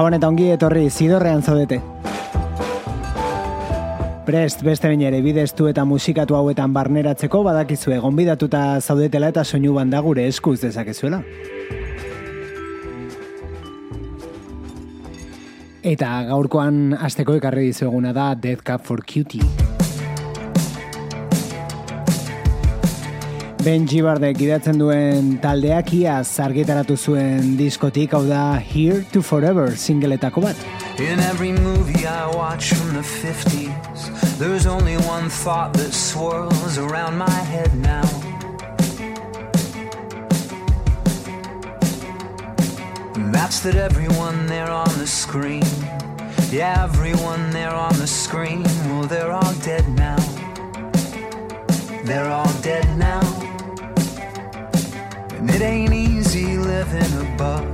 Gabon eta ongi etorri zidorrean zaudete. Prest beste bain ere bidestu eta musikatu hauetan barneratzeko badakizue gonbidatuta zaudetela eta soinu banda gure eskuz dezakezuela. Eta gaurkoan asteko ekarri dizueguna da Death Cup for Cutie. Ben Gibardek idatzen duen taldeak ia zargitaratu zuen diskotik hau da Here to Forever singeletako bat. In every movie I watch from the 50s There's only one thought that swirls around my head now. And that's that everyone there on the screen Yeah, everyone there on the screen Well, they're all dead now. They're all dead now And it ain't easy living above.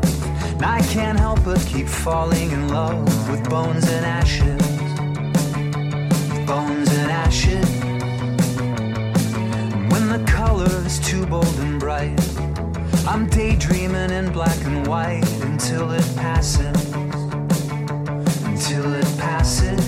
And I can't help but keep falling in love with bones and ashes. Bones and ashes. When the color's too bold and bright, I'm daydreaming in black and white until it passes. Until it passes.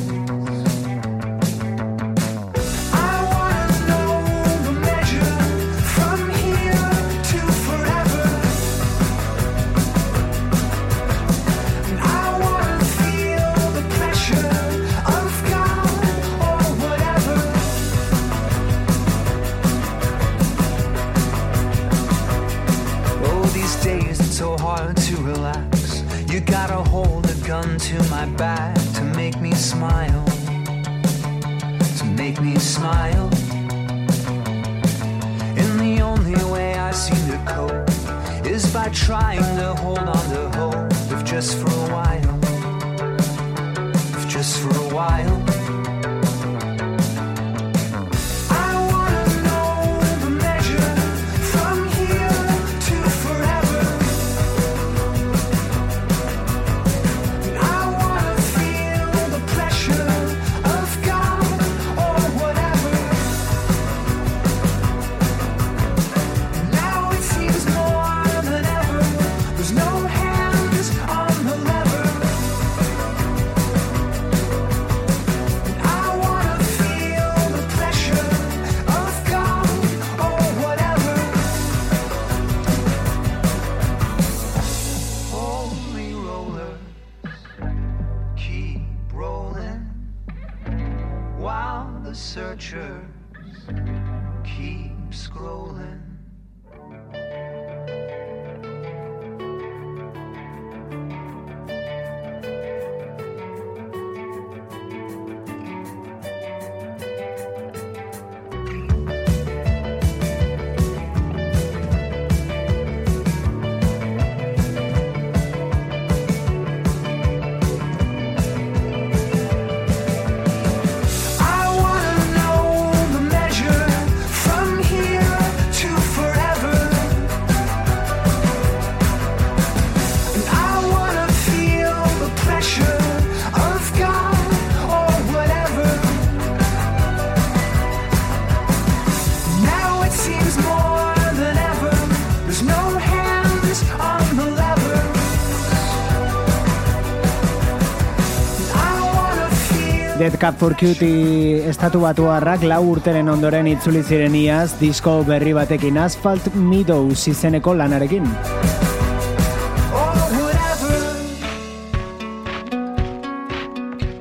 Cup for Cutie estatu batu harrak lau urteren ondoren itzuli ziren iaz disko berri batekin Asphalt Meadows izeneko lanarekin.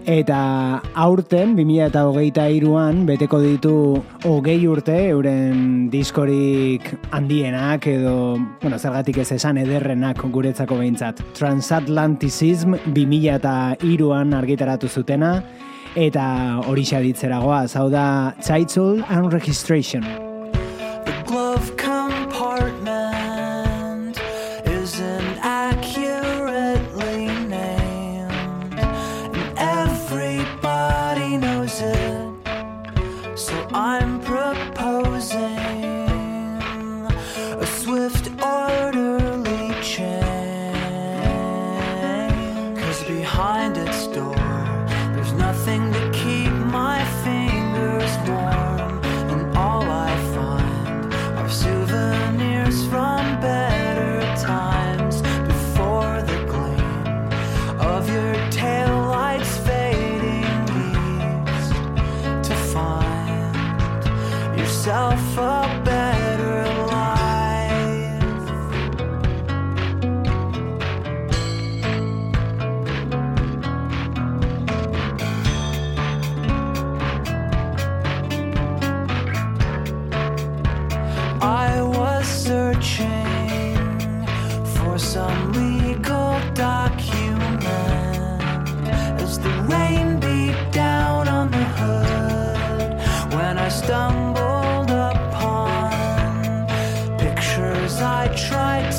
Eta aurten, 2008 iruan, beteko ditu hogei urte, euren diskorik handienak edo, bueno, zergatik ez esan ederrenak guretzako behintzat. Transatlanticism 2000 iruan argitaratu zutena, eta hori xaditzeragoa, zau da Title and Registration.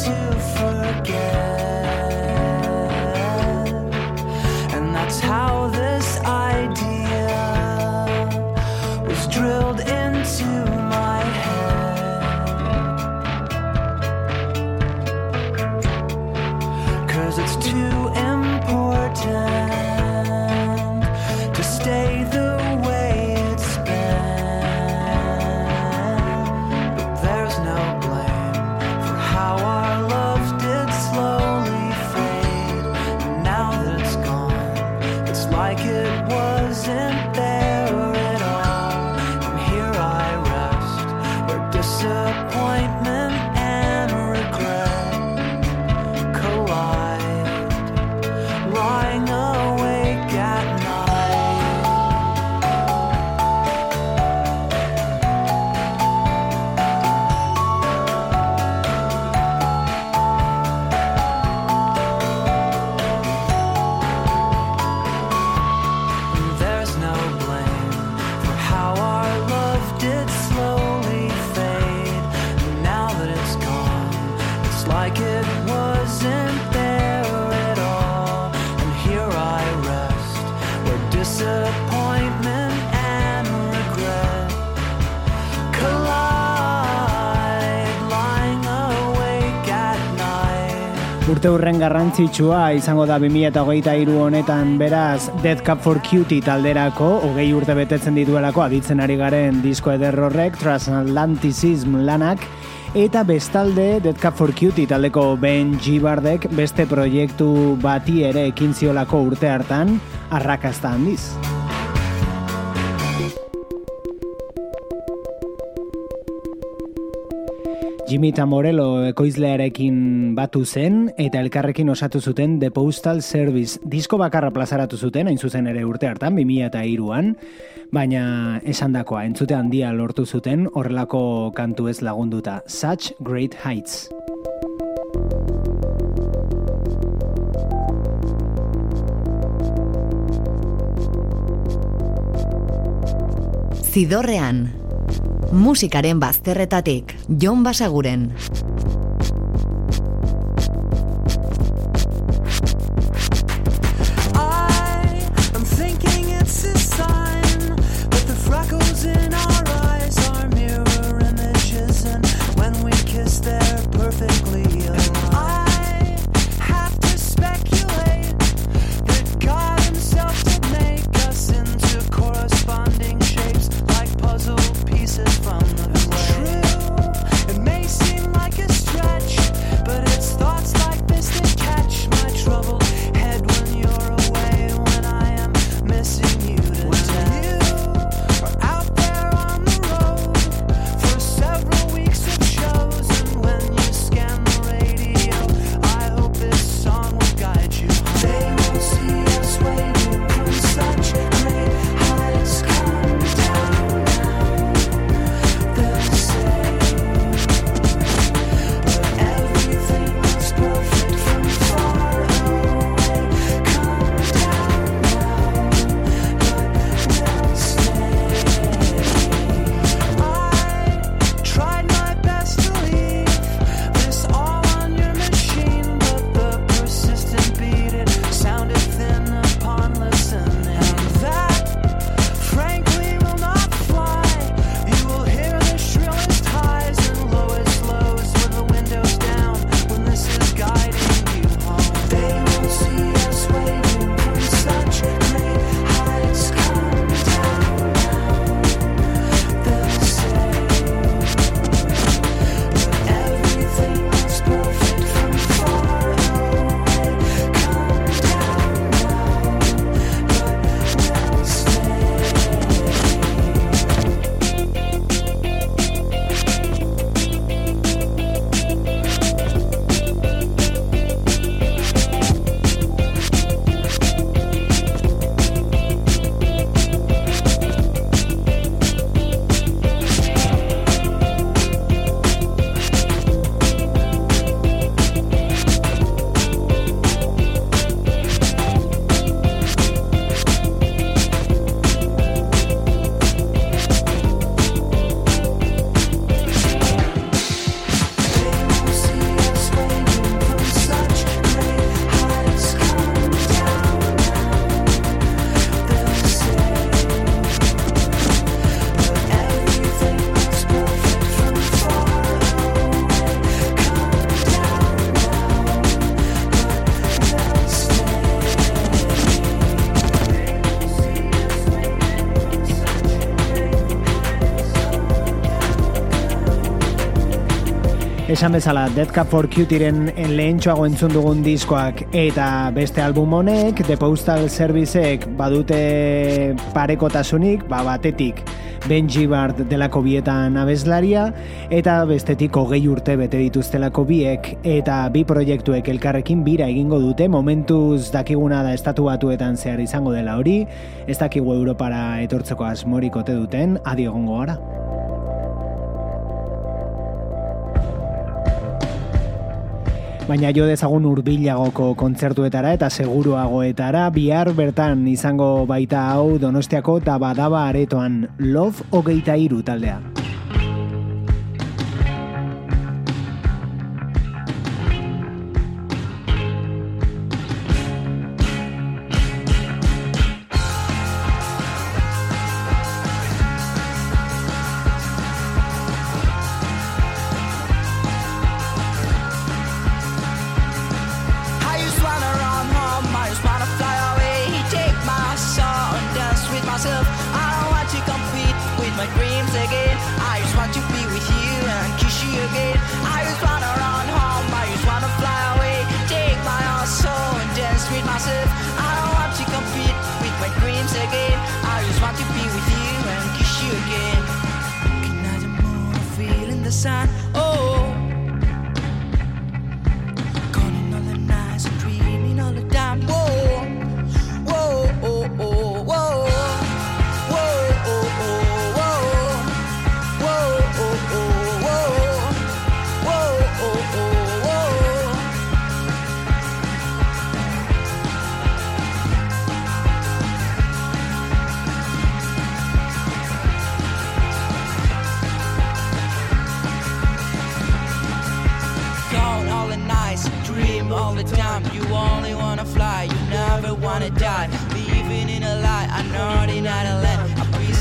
Urte garrantzitsua izango da 2008 honetan beraz Dead Cup for Cutie talderako, hogei urte betetzen dituelako aditzen ari garen disko ederrorrek, Transatlanticism lanak, eta bestalde Dead Cup for Cutie taldeko Ben Gibardek beste proiektu bati ere ekin ziolako urte hartan, arrakasta handiz. Jimmy Tamorello ekoizlearekin batu zen eta elkarrekin osatu zuten The Postal Service. Disko bakarra plazaratu zuten, hain zuzen ere urte hartan, 2000 eta iruan, baina esan dakoa, entzute handia lortu zuten horrelako kantu ez lagunduta. Such Great Heights. Zidorrean, musikaren bazterretatik, Jon Basaguren. Esan bezala, Dead Cup for Cutiren lehen txoago entzun dugun diskoak. Eta beste album honek, The Postal Serviceek badute parekotasunik, ba batetik. Benji Bart delako bietan abeslaria, eta bestetik hogei urte bete dituztelako biek, eta bi proiektuek elkarrekin bira egingo dute, momentuz dakiguna da estatu batuetan zehar izango dela hori, ez dakigu Europara etortzeko asmorikote duten, adiogongo gara. Baina jo dezagun urbilagoko kontzertuetara eta seguruagoetara bihar bertan izango baita hau Donostiako eta badaba aretoan Love hogeita iru taldea.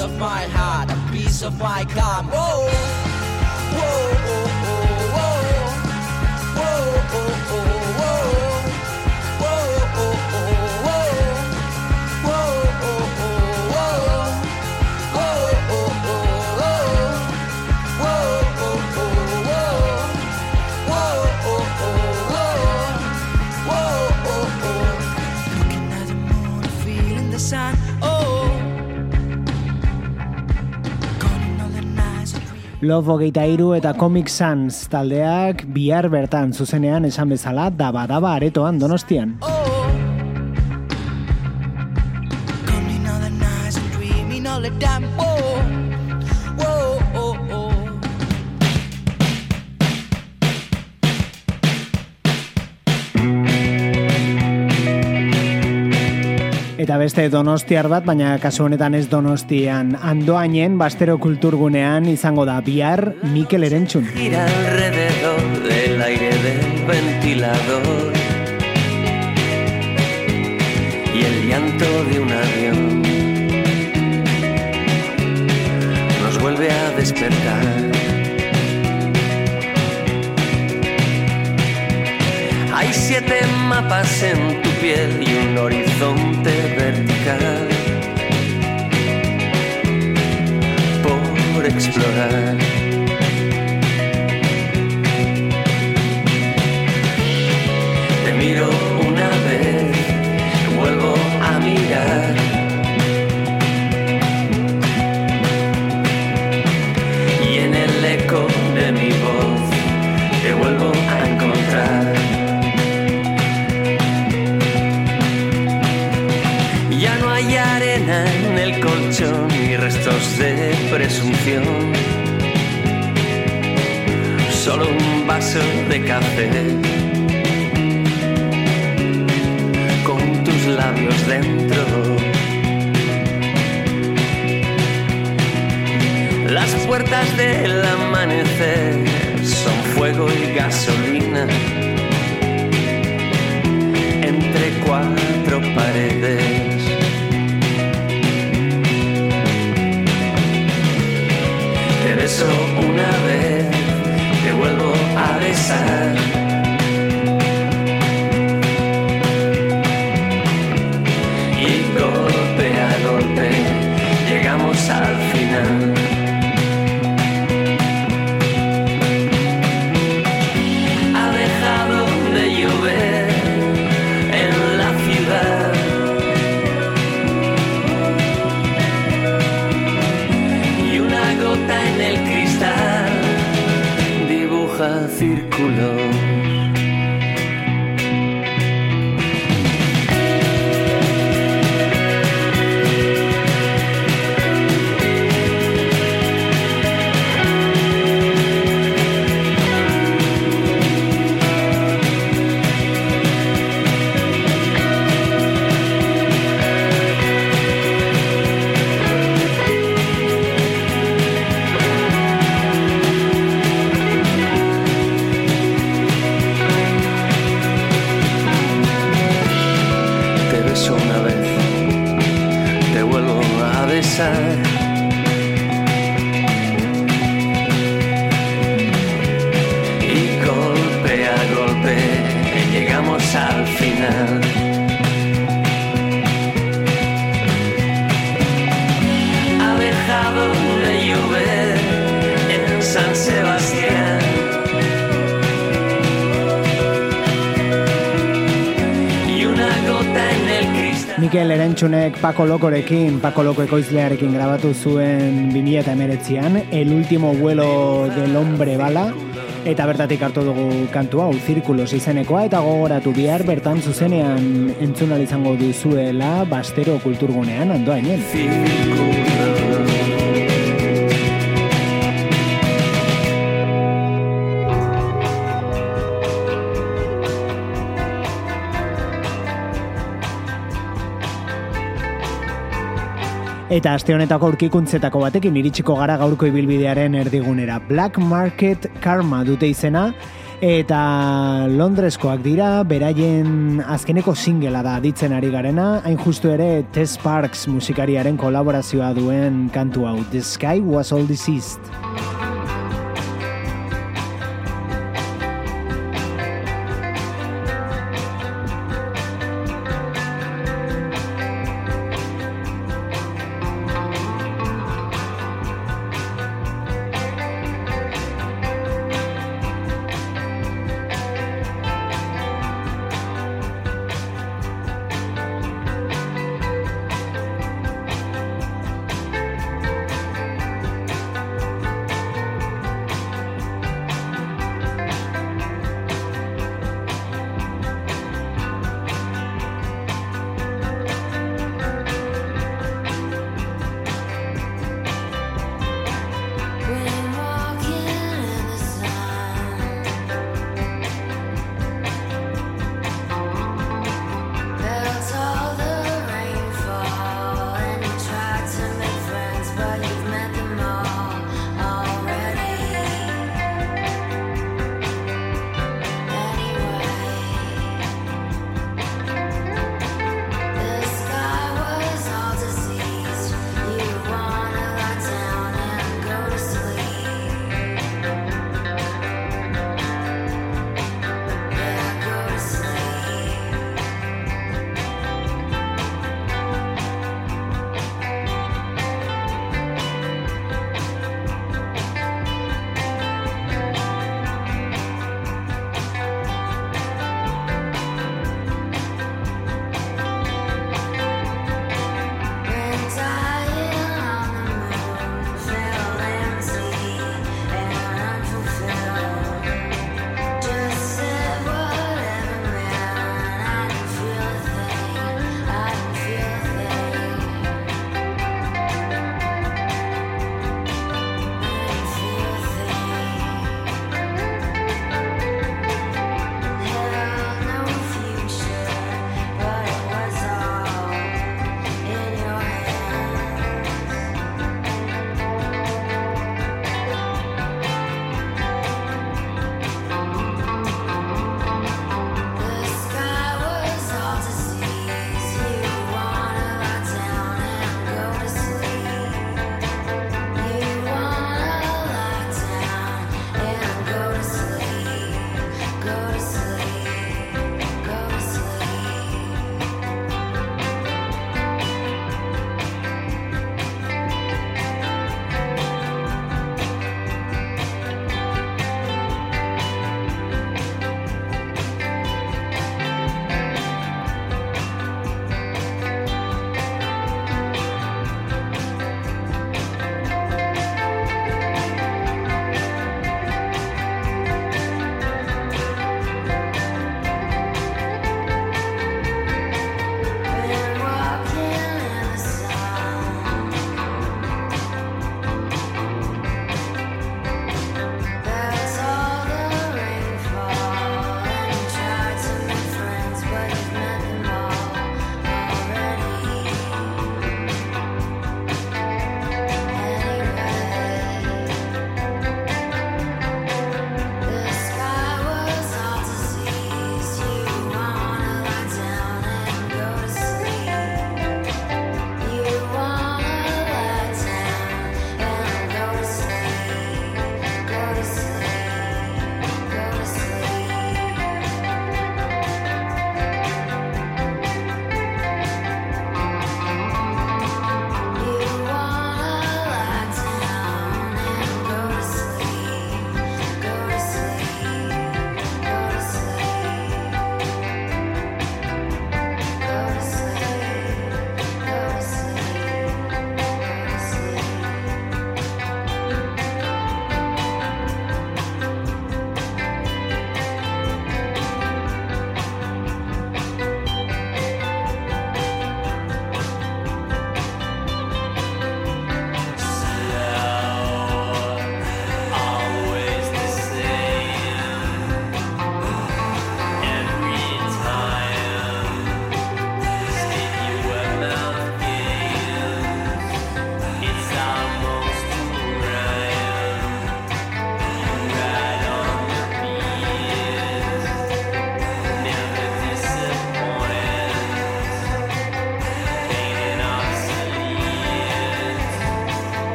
of my heart, a piece of my calm. Whoa. Love hogeita iru eta Comic Sans taldeak bihar bertan zuzenean esan bezala daba daba aretoan donostian. Oh. Eta beste donostiar bat, baina kasu honetan ez donostian andoainen bastero kulturgunean izango da bihar Mikel Erentzun. Gira alrededor del aire del ventilador Y el llanto de un avión Nos vuelve a despertar siete mapas en tu piel y un horizonte vertical por explorar. De presunción. Solo un vaso de café con tus labios dentro. Las puertas del amanecer son fuego y gasolina entre cuatro paredes. Beso una vez, te vuelvo a besar. Y golpe a golpe llegamos al final. Mikel Erentxunek Paco Lokorekin, Paco Loko ekoizlearekin grabatu zuen 2008an, El último vuelo del hombre bala, Eta bertatik hartu dugu kantu hau, zirkulos izenekoa, eta gogoratu bihar bertan zuzenean entzunal izango duzuela bastero kulturgunean andoainen. Eta aste honetako aurkikuntzetako batekin iritsiko gara gaurko ibilbidearen erdigunera. Black Market Karma dute izena, eta Londreskoak dira, beraien azkeneko singela da ditzen ari garena, hain justu ere Tess Parks musikariaren kolaborazioa duen kantu hau, The Sky Was All Deceased.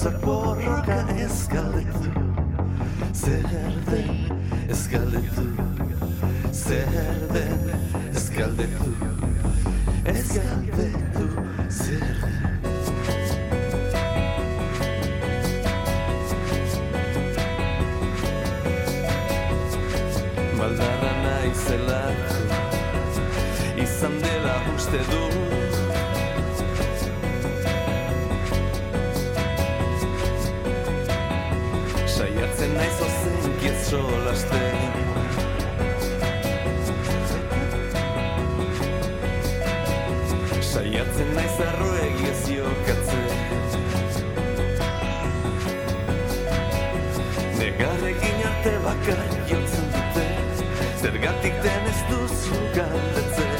gauzak borroka ez galetu Zer den ez galetu Zer den ez galdetu Ez galdetu zer den Baldarra naizela Izan dela uste dut solasten Saiatzen naiz arro egiez jokatzen Negarrekin arte bakar jotzen dute. Zergatik den ez duzu galdetzen.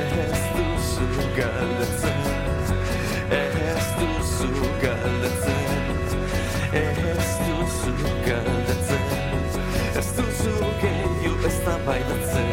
Ez duzu galdetzen. Ez duzu galdetzen. Gi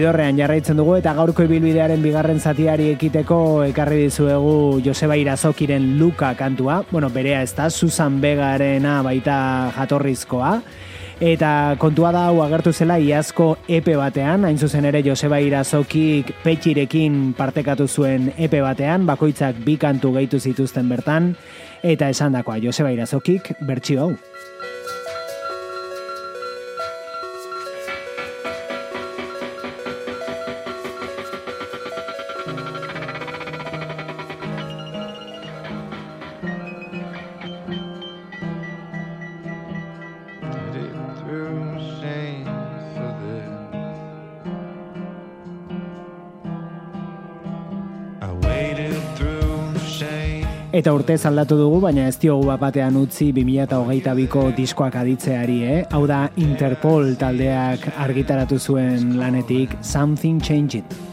Zidorrean jarraitzen dugu eta gaurko ibilbidearen bigarren zatiari ekiteko ekarri dizuegu Joseba Irazokiren Luka kantua. Bueno, berea ez da, Susan Begarena baita jatorrizkoa. Eta kontua da hau agertu zela iazko epe batean, hain zuzen ere Joseba Irazokik petxirekin partekatu zuen epe batean, bakoitzak bi kantu gehitu zituzten bertan, eta esan dakoa Joseba Irazokik bertxio hau. Eta urte aldatu dugu, baina ez diogu batean utzi 2008ko diskoak aditzeari, eh? Hau da Interpol taldeak argitaratu zuen lanetik Something Changed.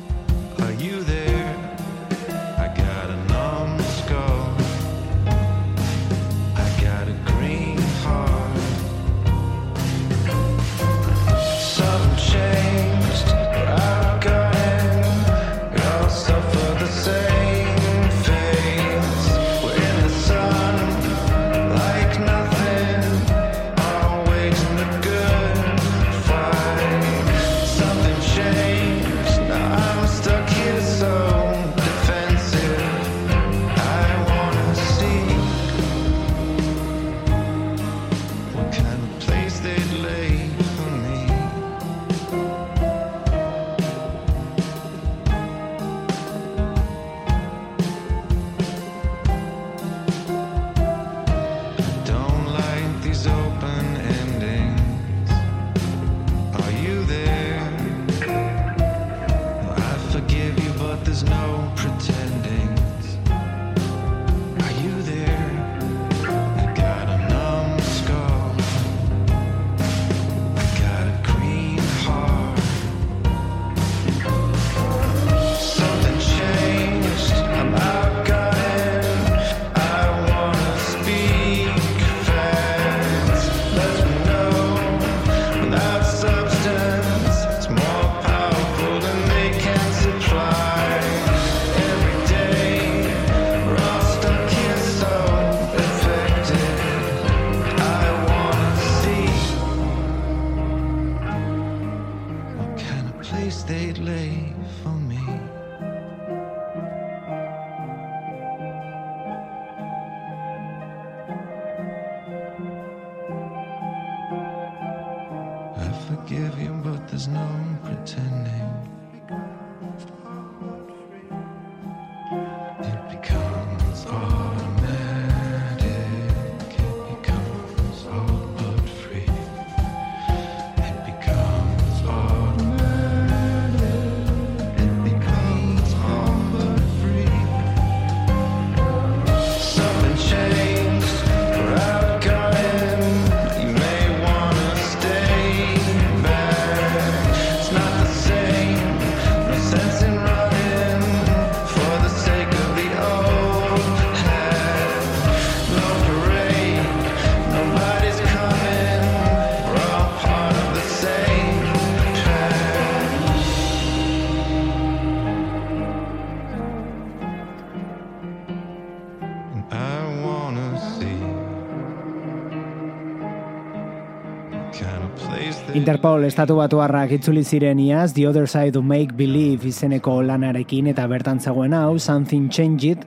Interpol estatu batu harrak itzuli ziren iaz, The Other Side of Make Believe izeneko lanarekin eta bertan zegoen hau, Something Changed,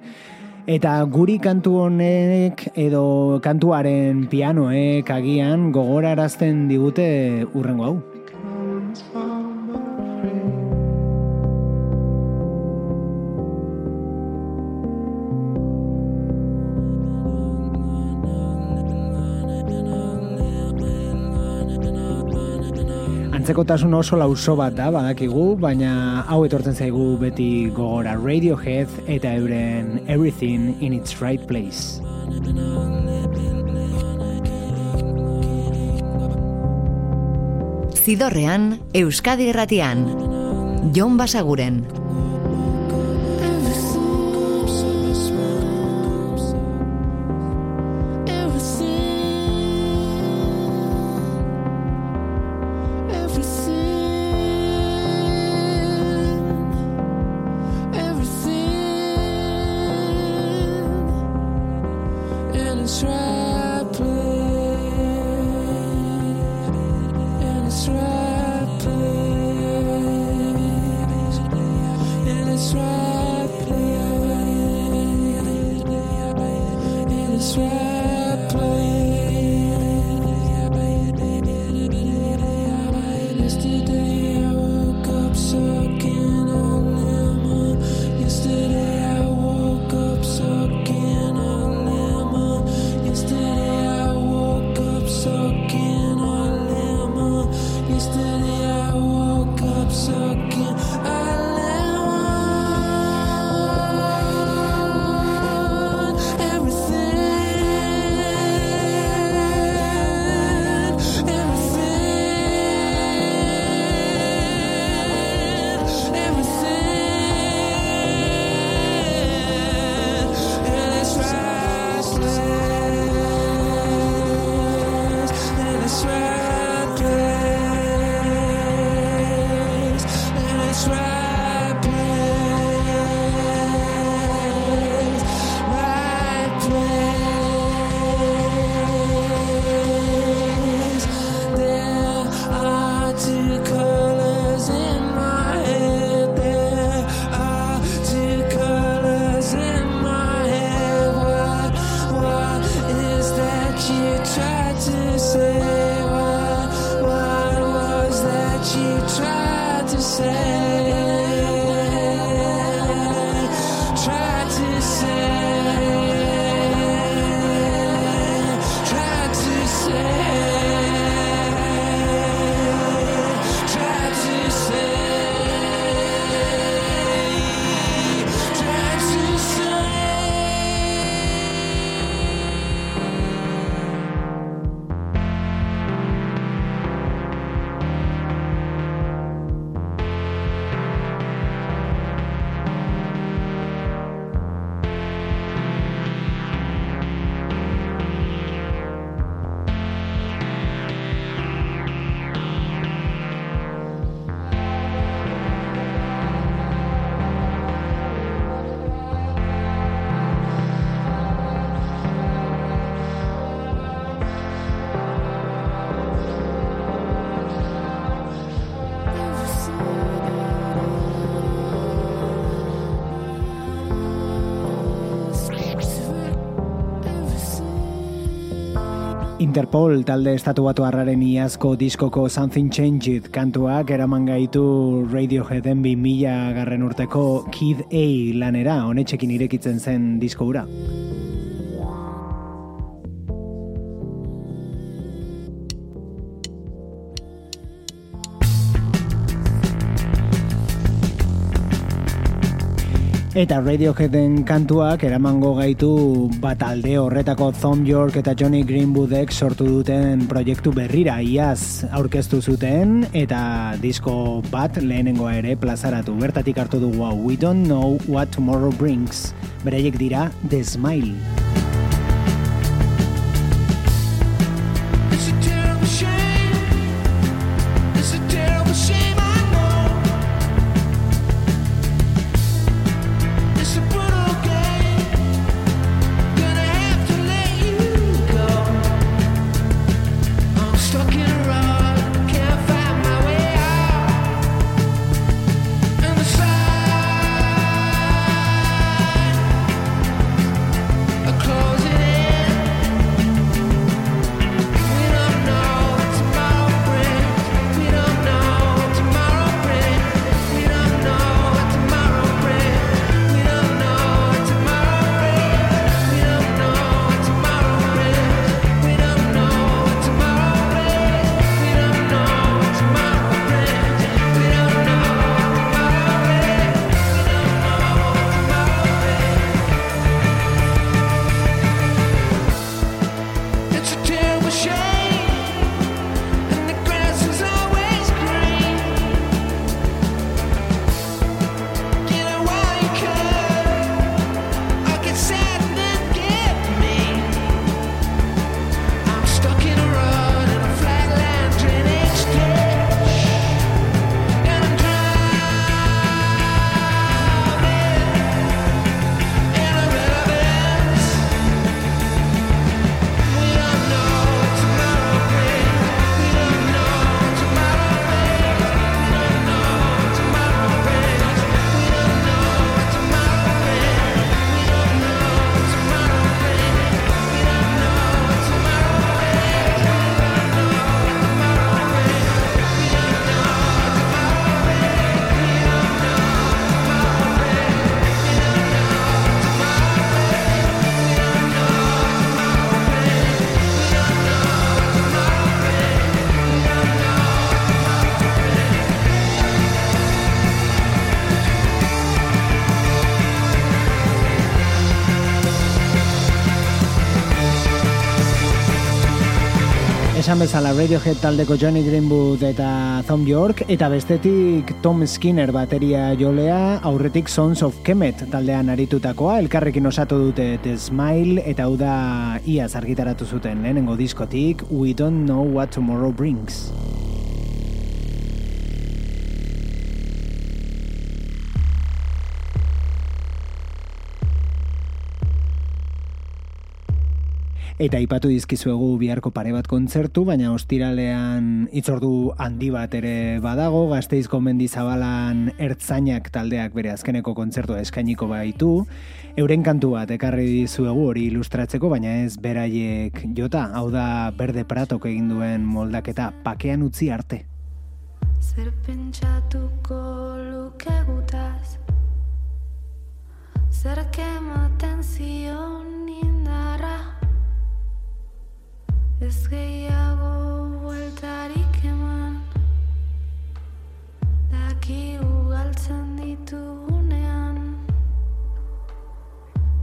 eta guri kantu honek edo kantuaren pianoek agian gogorarazten digute urrengo hau. Antzekotasun oso lauso bat da, badakigu, baina hau etortzen zaigu beti gogora Radiohead eta euren Everything in its Right Place. Zidorrean, Euskadi Erratian, Jon Basaguren. Interpol talde estatu batu harraren iazko diskoko Something Changed kantuak eraman gaitu Radioheaden bi mila garren urteko Kid A lanera honetxekin irekitzen zen disko ura. Eta Radioheaden kantuak eramango gaitu bat alde horretako Thom York eta Johnny Greenwoodek sortu duten proiektu berrira iaz aurkeztu zuten eta disko bat lehenengoa ere plazaratu. Bertatik hartu dugu We don't know what tomorrow brings. Bereiek dira The Smile. Esan bezala Radiohead taldeko Johnny Greenwood eta Tom York, eta bestetik Tom Skinner bateria jolea, aurretik Sons of Kemet taldean aritutakoa, elkarrekin osatu dute The Smile, eta hau da ia zargitaratu zuten lehenengo diskotik, We Don't Know What Tomorrow Brings. Eta ipatu dizkizuegu biharko pare bat kontzertu, baina ostiralean itzordu handi bat ere badago, gazteizko mendizabalan ertzainak taldeak bere azkeneko kontzertu eskainiko baitu, euren kantu bat ekarri dizuegu hori ilustratzeko, baina ez beraiek jota, hau da berde pratok egin duen moldaketa pakean utzi arte. Zer pentsatuko luke gutaz Zer kematen zion indarra Ez gehiago bueltarik eman. Daki ugaltzen ditugunean.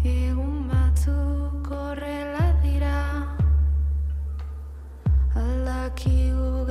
Egun batzuk horrela dira. Aldaki geureren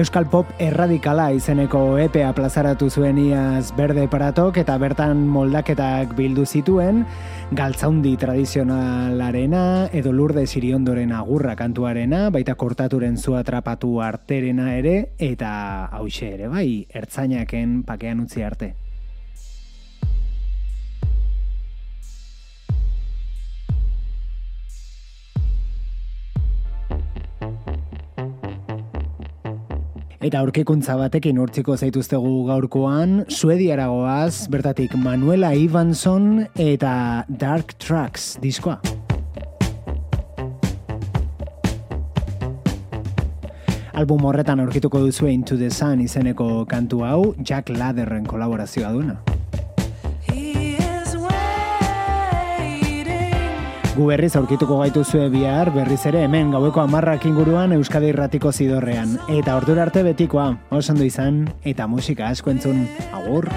Euskal Pop erradikala izeneko epea plazaratu zuen iaz berde paratok eta bertan moldaketak bildu zituen galtzaundi tradizionalarena edo lurde siriondoren agurra kantuarena, baita kortaturen zua trapatu arterena ere eta hause ere bai, ertzainaken pakean utzi arte. Eta aurkikuntza batekin urtziko zaituztegu gaurkoan, Suediaragoaz, bertatik Manuela Ivanson eta Dark Tracks diskoa. Album horretan aurkituko duzu Into the Sun izeneko kantu hau, Jack Ladderren kolaborazioa duna. Gu berriz aurkituko gaitu zue bihar, berriz ere hemen gaueko amarrak inguruan Euskadi Irratiko zidorrean. Eta ordura arte betikoa, osan du izan, eta musika asko entzun, agur!